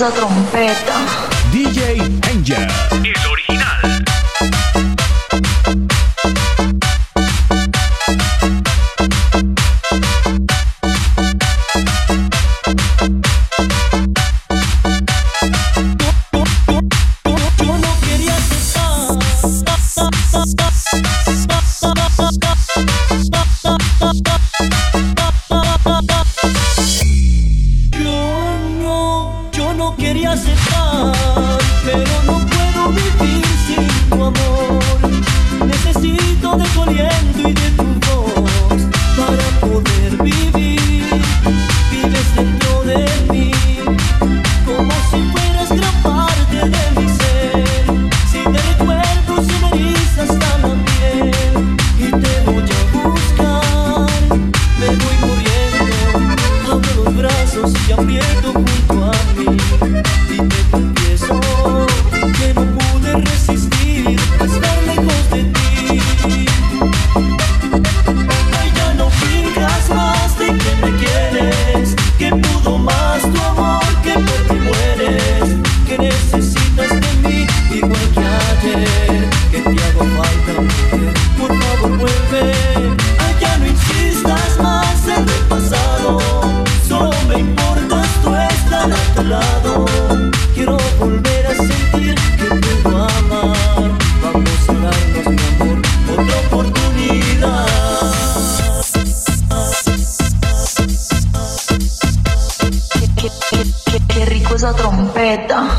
esa trompeta. DJ Angel. El original. me feel esa trompeta.